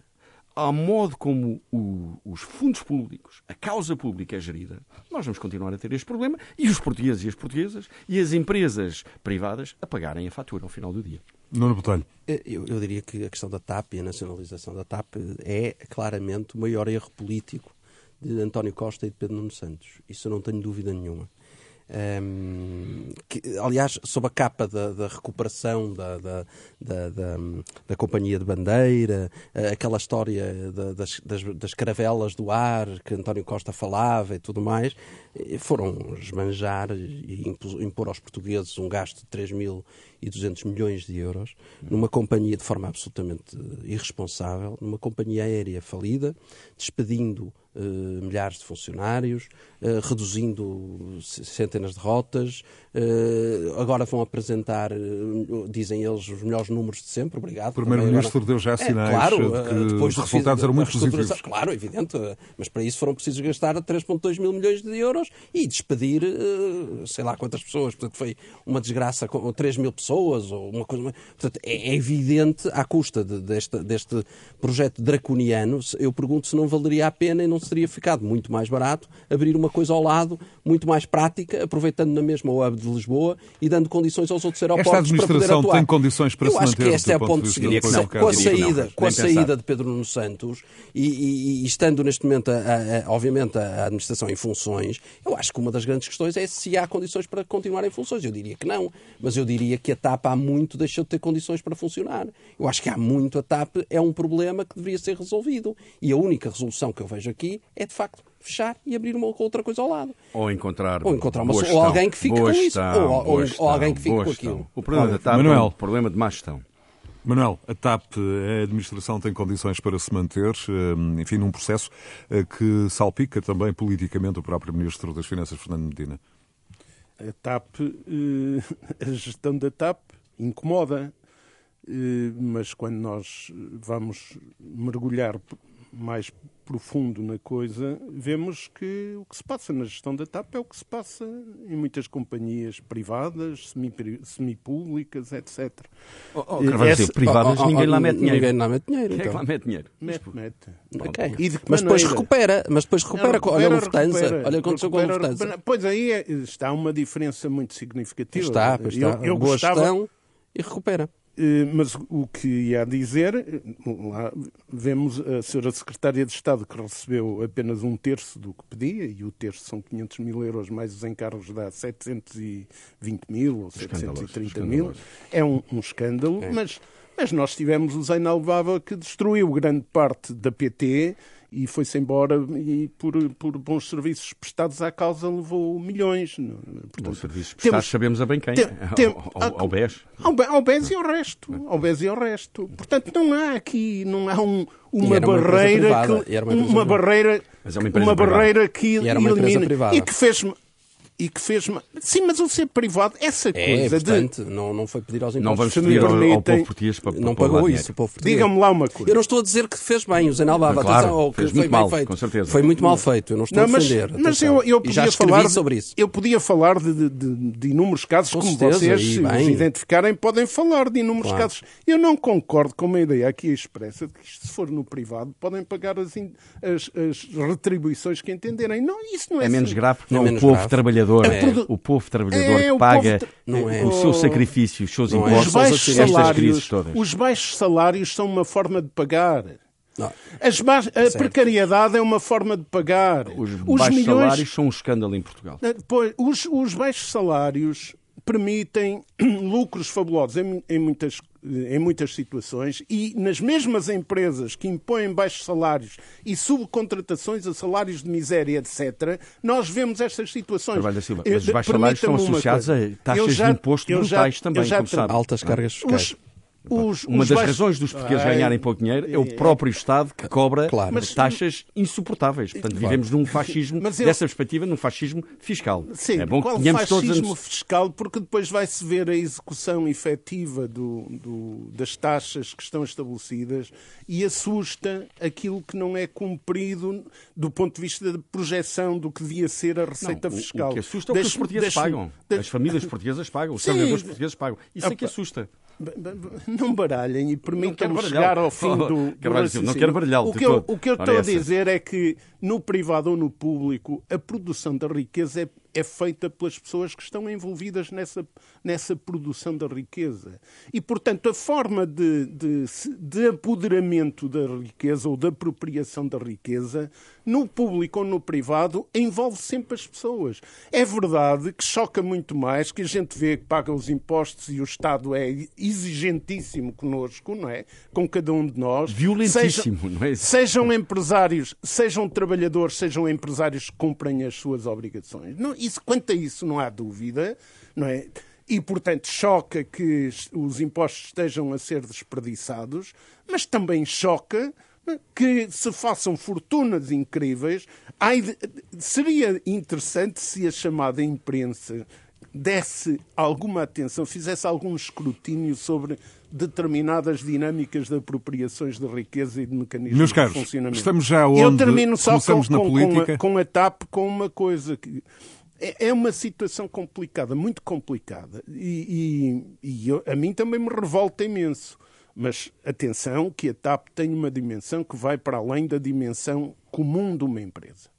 ao modo como o, os fundos públicos, a causa pública é gerida, nós vamos continuar a ter este problema e os portugueses e as portuguesas e as empresas privadas a pagarem a fatura ao final do dia. Nuno Botelho. Eu, eu diria que a questão da TAP e a nacionalização da TAP é claramente o maior erro político de António Costa e de Pedro Nuno Santos. Isso eu não tenho dúvida nenhuma. Um, que, aliás, sob a capa da, da recuperação da, da, da, da, companhia de bandeira, aquela história das, das, das, caravelas do ar que António Costa falava e tudo mais, foram esmanjar e impor aos portugueses um gasto de 3.200 milhões de euros numa companhia de forma absolutamente irresponsável, numa companhia aérea falida, despedindo Uh, milhares de funcionários, uh, reduzindo centenas de rotas. Uh, agora vão apresentar, dizem eles, os melhores números de sempre. Obrigado. O Primeiro-Ministro agora... deu já é, sinais é, claro, de que depois os resultados eram muito positivos. Claro, evidente. Mas para isso foram precisos gastar 3,2 mil milhões de euros e despedir, sei lá quantas pessoas. Portanto, foi uma desgraça com 3 mil pessoas ou uma coisa. Portanto, é, é evidente, à custa de, deste, deste projeto draconiano, eu pergunto se não valeria a pena e não teria ficado muito mais barato abrir uma coisa ao lado, muito mais prática, aproveitando na mesma web de Lisboa e dando condições aos outros aeroportos Esta administração para tem condições para Eu se manter? Eu acho que este é o ponto seguinte. Com a saída, com a saída de Pedro Nuno Santos e, e, e estando neste momento, a, a, obviamente, a administração em funções, eu acho que uma das grandes questões é se há condições para continuar em funções. Eu diria que não, mas eu diria que a TAP há muito deixou de ter condições para funcionar. Eu acho que há muito a TAP é um problema que deveria ser resolvido. E a única resolução que eu vejo aqui é, de facto, fechar e abrir uma outra coisa ao lado. Ou encontrar, ou, encontrar uma, ou alguém que fique com isso. Ou, ou, ou, alguém que fique com aquilo. O problema da TAP Manuel. é um problema de má gestão. Manuel, a TAP, a administração tem condições para se manter, eh, enfim, num processo eh, que salpica também politicamente o próprio Ministro das Finanças, Fernando Medina. A TAP, eh, *laughs* a gestão da TAP incomoda, mas quando nós vamos mergulhar mais profundo na coisa, vemos que o que se passa na gestão da TAP é o que se passa em muitas companhias privadas, semipúblicas, etc. Oh, oh, Essa... privadas, oh, oh, ninguém lá mete dinheiro. Ninguém lá mete dinheiro. Quem então. é que lá mete dinheiro? Mete, mete. Okay. De mas depois recupera, mas depois recupera, recupera olha a Lufthansa, olha o que aconteceu com a Lufthansa. Pois aí é, está uma diferença muito significativa. Está, pois está. Eu, eu Boa gostava... gestão e recupera. Eh, mas o que ia dizer, eh, lá vemos a senhora Secretária de Estado que recebeu apenas um terço do que pedia, e o terço são 500 mil euros, mais os encargos dá 720 mil ou 730 mil. É um, um escândalo, é. Mas, mas nós tivemos o Zain Alvava que destruiu grande parte da PT e foi-se embora e por, por bons serviços prestados à causa levou milhões. Portanto, bons serviços prestados temos, sabemos a bem quem, tem, tem, ao, ao, BES. Ao, ao BES e ao resto. Ao BES e ao resto. Portanto, não há aqui, não há um, uma barreira uma que... Uma, uma barreira, uma, uma barreira que e elimina. Privada. E que fez e que fez. Sim, mas o ser privado, essa É, coisa portanto, de. não, não foi pedir aos Não vamos impostos. pedir ao, ao permitem- povo português para não para pagou dinheiro. isso, o povo português. Digam-me lá uma coisa. Eu não estou a dizer que fez bem o Zé Nalbava, Claro, atenção, fez foi muito mal, feito. com certeza. Foi muito mal feito, eu não estou Não, a defender. mas eu, eu já podia falar sobre isso. Eu podia falar de, de- de- de inúmeros casos, Com como certeza, vocês, se os bem. identificarem, podem falar de inúmeros Claro. casos. Eu não concordo com uma ideia aqui expressa de que isto, se for no privado, podem pagar as, in- as- as retribuições que entenderem. Não, isso não é É menos assim. grave porque É não é o menos povo grave. Trabalhador. É. O povo trabalhador É, que o paga Não é. o seu sacrifício, os seus Não é. impostos, Os os baixos salários, crises todas. os baixos salários são uma forma de pagar. Ba- a precariedade é uma forma de pagar. Os, baixos salários são um escândalo em Portugal. Pois, os, os baixos salários permitem *clears throat* lucros fabulosos em, em muitas, em muitas situações e nas mesmas empresas que impõem baixos salários e subcontratações a salários de miséria, etc., nós vemos estas situações. Trabalho da Silva, Eh, mas os baixos salários estão associados coisa. a taxas já- de imposto já- brutais também, já como sabe. Altas cargas fiscais. Os, os, Uma os das baixos- razões dos portugueses Ai, ganharem pouco dinheiro é o próprio Estado que cobra Claro. Mas- taxas insuportáveis. Portanto, vivemos num fascismo, eu- dessa perspectiva, num fascismo fiscal. Sim, é bom que qual todos fascismo a... fiscal, porque depois vai-se ver a execução efetiva do, do- das taxas que estão estabelecidas e assusta aquilo que não é cumprido do ponto de vista da projeção do que devia ser a receita Não, o- fiscal. O que assusta é o que os portugueses pagam. As famílias *laughs* portuguesas pagam, os trabalhadores portugueses pagam. Isso é que assusta. Não baralhem e permitam-me chegar ao fim Oh, do, Carvalho não quero baralhá-lo o que eu, todo. o que eu estou a dizer é que no privado ou no público a produção da riqueza é, é feita pelas pessoas que estão envolvidas nessa, nessa produção da riqueza. E, portanto, a forma de, de, de apoderamento da riqueza ou de apropriação da riqueza, no público ou no privado, envolve sempre as pessoas. É verdade que choca muito mais que a gente vê que paga os impostos e o Estado é exigentíssimo connosco, não é? Com cada um de nós. Violentíssimo, Sejam- não é? Sejam empresários, sejam trabalhadores, sejam empresários que cumprem as suas obrigações. Não, isso, quanto a isso não há dúvida, não é? E, portanto, choca que os impostos estejam a ser desperdiçados, mas também choca que se façam fortunas incríveis. Ai seria interessante se a chamada imprensa desse alguma atenção, fizesse algum escrutínio sobre determinadas dinâmicas de apropriações de riqueza e de mecanismos Meus caros, de funcionamento. estamos já Eu onde termino só com, com- com política. a, com a TAP com uma coisa que é é uma situação complicada, muito complicada. E, e- e eu- a mim também me revolta imenso. Mas atenção que a TAP tem uma dimensão que vai para além da dimensão comum de uma empresa.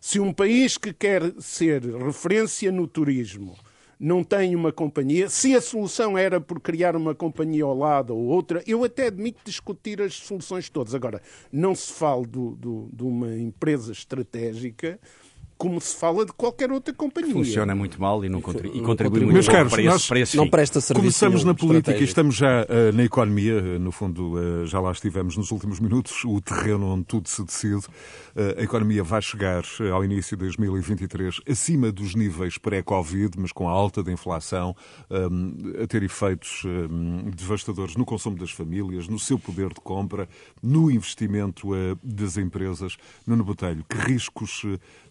Se um país que quer ser referência no turismo não tem uma companhia, se a solução era por criar uma companhia ao lado ou outra, eu até admito discutir as soluções todas. Agora, não se fala do- do- de uma empresa estratégica como se fala de qualquer outra companhia. Funciona muito mal e, não contri- e contribui contribui. muito Meus caros, para esse, para esse Não fim. presta serviço Começamos na política e estamos já eh, na economia. Eh, no fundo, eh, já lá estivemos nos últimos minutos, o terreno onde tudo se decide. A economia vai chegar ao início de 2023 acima dos níveis pré-Covid, mas com a alta da inflação, eh, a ter efeitos eh, devastadores no consumo das famílias, no seu poder de compra, no investimento das empresas. Nuno Botelho, que riscos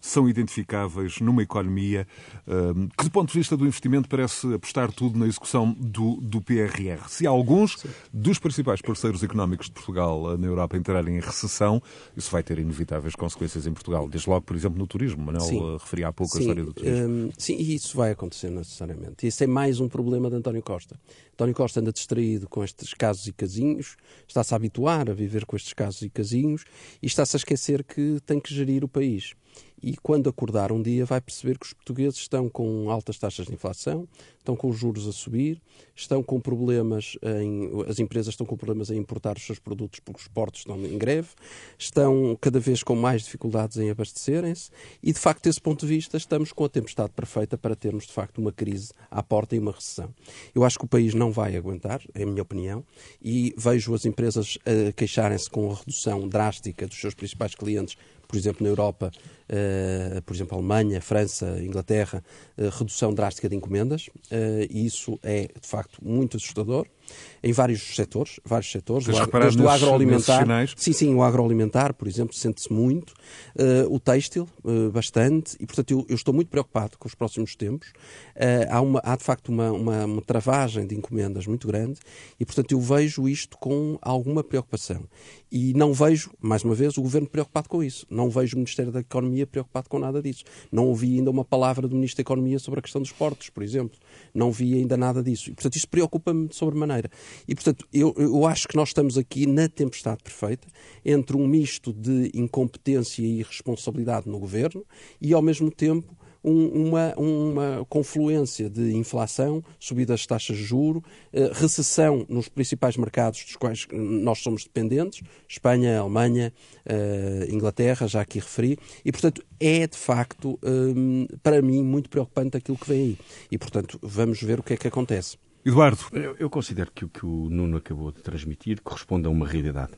são identificáveis numa economia eh, que, do ponto de vista do investimento, parece apostar tudo na execução do, do PRR? Se alguns dos principais parceiros económicos de Portugal eh, na Europa entrarem em recessão, isso vai ter inevitáveis consequências em Portugal. Desde logo, por exemplo, no turismo. Manuel Sim. eh, referia há pouco a Sim, história do turismo. hum, sim, e isso vai acontecer necessariamente. Isso é mais um problema de António Costa. António Costa anda distraído com estes casos e casinhos, está-se a habituar a viver com estes casos e casinhos e está-se a esquecer que tem que gerir o país. E quando acordar um dia vai perceber que os portugueses estão com altas taxas de inflação, estão com os juros a subir, estão com problemas em. As empresas estão com problemas em importar os seus produtos porque os portos estão em greve, estão cada vez com mais dificuldades em abastecerem-se e, de facto, desse ponto de vista, estamos com a tempestade perfeita para termos, de facto, uma crise à porta e uma recessão. Eu acho que o país não vai aguentar, é a minha opinião, e vejo as empresas a queixarem-se com a redução drástica dos seus principais clientes por exemplo, na Europa, eh, por exemplo, Alemanha, França, Inglaterra, eh, redução drástica de encomendas, eh, e isso é, de facto, muito assustador. Em vários setores, vários setores, Tens reparado desde o agroalimentar. Sim, sim, o agroalimentar, por exemplo, sente-se muito. Eh, o têxtil, eh, bastante. E, portanto, eu, eu estou muito preocupado com os próximos tempos. Eh, há, uma, há, de facto, uma, uma, uma travagem de encomendas muito grande. E, portanto, eu vejo isto com alguma preocupação. E não vejo, mais uma vez, o Governo preocupado com isso. Não vejo o Ministério da Economia preocupado com nada disso. Não ouvi ainda uma palavra do Ministro da Economia sobre a questão dos portos, por exemplo. Não vi ainda nada disso. E, portanto, isso preocupa-me de sobremaneira. E, portanto, eu, eu acho que nós estamos aqui na tempestade perfeita entre um misto de incompetência e irresponsabilidade no Governo e, ao mesmo tempo, um- uma, uma confluência de inflação, subida das taxas de juro, eh, recessão nos principais mercados dos quais nós somos dependentes, Espanha, Alemanha, eh, Inglaterra, já aqui referi, e portanto é de facto, hum, para mim, muito preocupante aquilo que vem aí. E portanto vamos ver o que é que acontece. Eduardo, Eu, considero que o que o Nuno acabou de transmitir corresponde a uma realidade.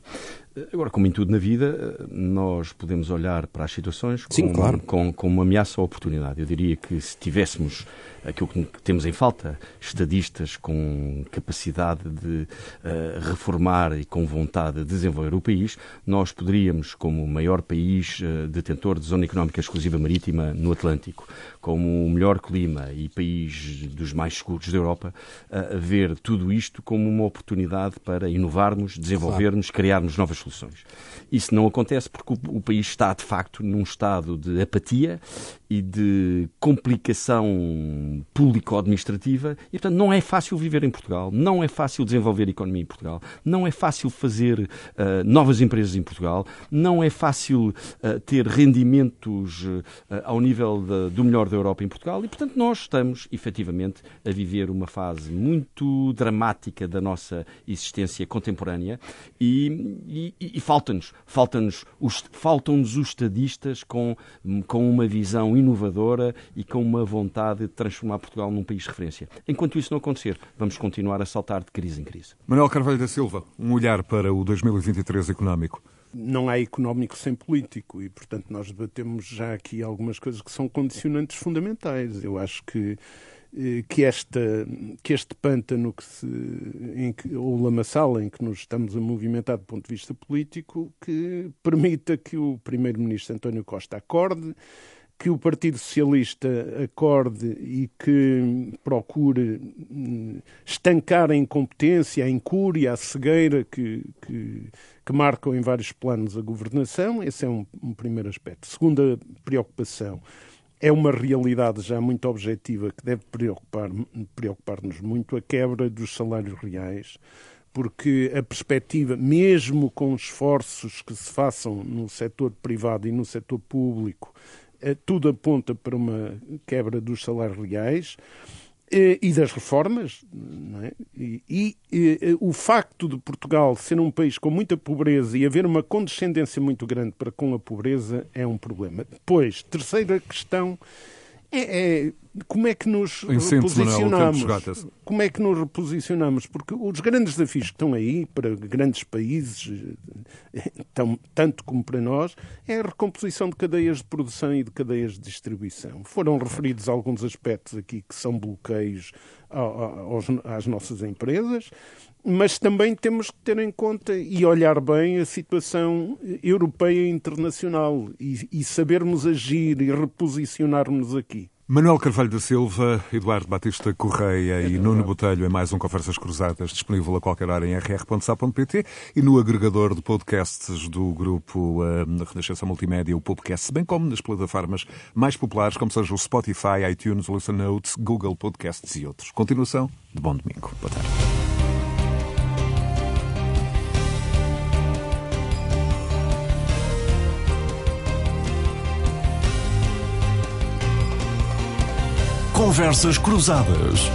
Agora, como em tudo na vida, nós podemos olhar para as situações Sim, com, claro. com, com uma ameaça ou oportunidade. Eu diria que se tivéssemos aquilo que temos em falta, estadistas com capacidade de eh, reformar e com vontade de desenvolver o país, nós poderíamos, como o maior país eh, detentor de zona económica exclusiva marítima no Atlântico, como o melhor clima e país dos mais seguros da Europa, eh, ver tudo isto como uma oportunidade para inovarmos, desenvolvermos, criarmos novas soluções. Isso não acontece porque o, o país está, de facto, num estado de apatia e de complicação público-administrativa. E, portanto, não é fácil viver em Portugal, não é fácil desenvolver a economia em Portugal, não é fácil fazer eh, novas empresas em Portugal, não é fácil eh, ter rendimentos eh, ao nível da- do melhor da Europa em Portugal. E, portanto, nós estamos, efetivamente, a viver uma fase muito dramática da nossa existência contemporânea. E, e- e falta-nos, os, faltam-nos os estadistas com, com uma visão inovadora e com uma vontade de transformar Portugal num país de referência. Enquanto isso não acontecer, vamos continuar a saltar de crise em crise. Manuel Carvalho da Silva, um olhar para o 2023 económico. não há económico sem político e, portanto, nós debatemos já aqui algumas coisas que são condicionantes fundamentais. Eu acho que eh, que, esta, que este pântano que se, em que, ou lamaçal em que nos estamos a movimentar do ponto de vista político que permita que o Primeiro-Ministro António Costa acorde, que o Partido Socialista acorde e que procure hum, estancar a incompetência, a incúria, a cegueira que, que, que marcam em vários planos a governação. Esse é um, um primeiro aspecto. Segunda preocupação é uma realidade já muito objetiva que deve preocupar, preocupar-nos muito a quebra dos salários reais, porque a perspectiva, mesmo com os esforços que se façam no setor privado e no setor público, tudo aponta para uma quebra dos salários reais eh, e das reformas. É? E, e, eh, o facto de Portugal ser um país com muita pobreza e haver uma condescendência muito grande para com a pobreza é um problema. Depois, terceira questão é, é como é que nos Manuel, tempo reposicionamos? Como é que nos reposicionamos? Porque os grandes desafios que estão aí para grandes países, eh, tão- tanto como para nós, é a recomposição de cadeias de produção e de cadeias de distribuição. Foram referidos alguns aspectos aqui que são bloqueios ao- ao- aos- às nossas empresas, mas também temos que ter em conta e olhar bem a situação europeia e internacional e, e sabermos agir e reposicionarmos aqui. Manuel Carvalho da Silva, Eduardo Batista Correia e Nuno Botelho em mais um Conversas Cruzadas, disponível a qualquer hora em rr.sa.pt e no agregador de podcasts do grupo eh, Renascença Multimédia, o podcast, bem como nas plataformas mais populares, como sejam o Spotify, iTunes, Listen Notes, Google Podcasts e outros. Continuação de bom domingo. Boa tarde. Conversas Cruzadas.